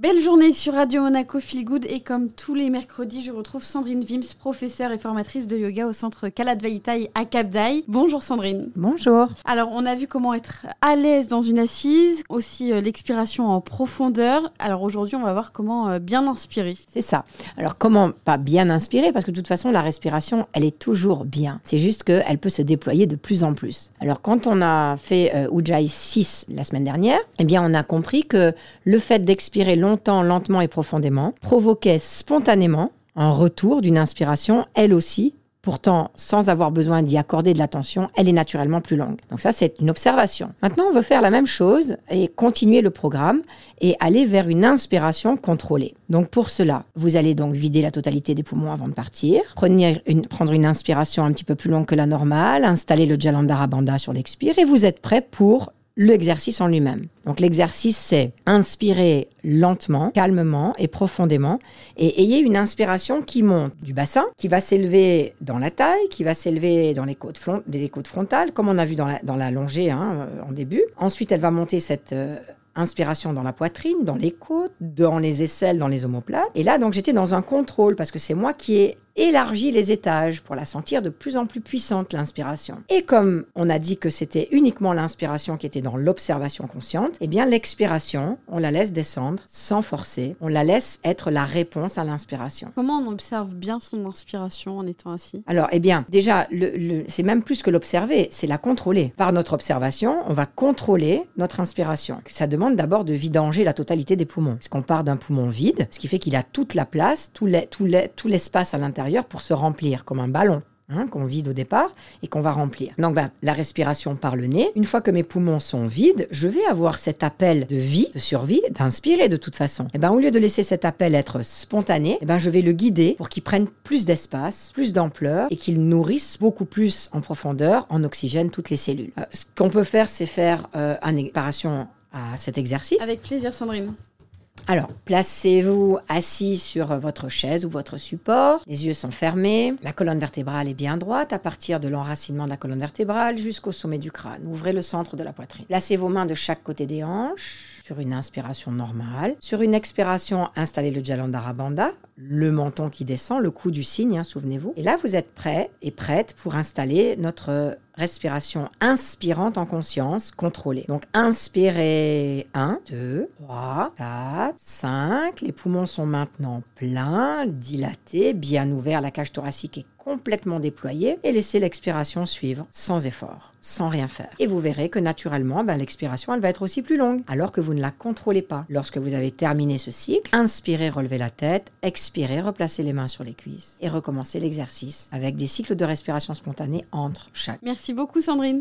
Belle journée sur Radio Monaco Feel Good et comme tous les mercredis, je retrouve Sandrine Vims, professeure et formatrice de yoga au centre Kaladvaitai à Cap d'Aille. Bonjour Sandrine. Bonjour. Alors on a vu comment être à l'aise dans une assise, aussi euh, l'expiration en profondeur. Alors aujourd'hui on va voir comment euh, bien inspirer. C'est ça. Alors comment pas bien inspirer? Parce que de toute façon la respiration elle est toujours bien. C'est juste qu'elle peut se déployer de plus en plus. Alors quand on a fait euh, Ujjayi 6 la semaine dernière, eh bien on a compris que le fait d'expirer longtemps longtemps, lentement et profondément, provoquait spontanément un retour d'une inspiration, elle aussi, Pourtant, sans avoir besoin d'y accorder de l'attention, elle est naturellement plus longue. Donc ça, c'est une observation. Maintenant, on veut faire la même chose et continuer le programme et aller vers une inspiration contrôlée. Donc pour cela, vous allez donc vider la totalité des poumons avant de partir, prendre une inspiration un petit peu plus longue que la normale, installer le Jalandhara Bandha sur l'expire et vous êtes prêt pour l'exercice en lui-même. Donc l'exercice, c'est inspirer lentement, calmement et profondément, et ayez une inspiration qui monte du bassin, qui va s'élever dans la taille, qui va s'élever dans les côtes, frontales, comme on a vu dans la, dans la longée hein, euh, en début. Ensuite, elle va monter cette... Euh, inspiration dans la poitrine, dans les côtes, dans les aisselles, dans les omoplates. Et là, donc, j'étais dans un contrôle parce que c'est moi qui ai élargi les étages pour la sentir de plus en plus puissante, l'inspiration. Et comme on a dit que c'était uniquement l'inspiration qui était dans l'observation consciente, eh bien l'expiration, on la laisse descendre sans forcer, on la laisse être la réponse à l'inspiration. Comment on observe bien son inspiration en étant assis? Alors, eh bien, déjà, le, c'est même plus que l'observer, c'est la contrôler. Par notre observation, on va contrôler notre inspiration. Ça demande d'abord de vidanger la totalité des poumons. Parce qu'on part d'un poumon vide, ce qui fait qu'il a toute la place, tout l'espace à l'intérieur pour se remplir comme un ballon. Hein, qu'on vide au départ et qu'on va remplir. Donc bah, la respiration par le nez. Une fois que mes poumons sont vides, je vais avoir cet appel de vie, de survie, d'inspirer de toute façon. Et ben au lieu de laisser cet appel être spontané, et ben je vais le guider pour qu'il prenne plus d'espace, plus d'ampleur et qu'il nourrisse beaucoup plus en profondeur, en oxygène toutes les cellules. Euh, ce qu'on peut faire, c'est faire euh, une préparation à cet exercice. Avec plaisir, Sandrine. Alors, placez-vous assis sur votre chaise ou votre support. Les yeux sont fermés. La colonne vertébrale est bien droite à partir de l'enracinement de la colonne vertébrale jusqu'au sommet du crâne. Ouvrez le centre de la poitrine. Placez vos mains de chaque côté des hanches sur une inspiration normale. Sur une expiration, installez le Jalandhara Bandha, le menton qui descend, le cou du cygne, hein, souvenez-vous. Et là, vous êtes prêt et prête pour installer notre respiration inspirante en conscience, contrôlée. Donc inspirez 1, 2, 3, 4, 5. Les poumons sont maintenant pleins, dilatés, bien ouverts. La cage thoracique est complètement déployée et laissez l'expiration suivre sans effort, sans rien faire. Et vous verrez que naturellement, ben, l'expiration, elle va être aussi plus longue, alors que vous ne la contrôlez pas. Lorsque vous avez terminé ce cycle, inspirez, relevez la tête, expirez, replacez les mains sur les cuisses et recommencez l'exercice avec des cycles de respiration spontanée entre chaque. Merci beaucoup Sandrine.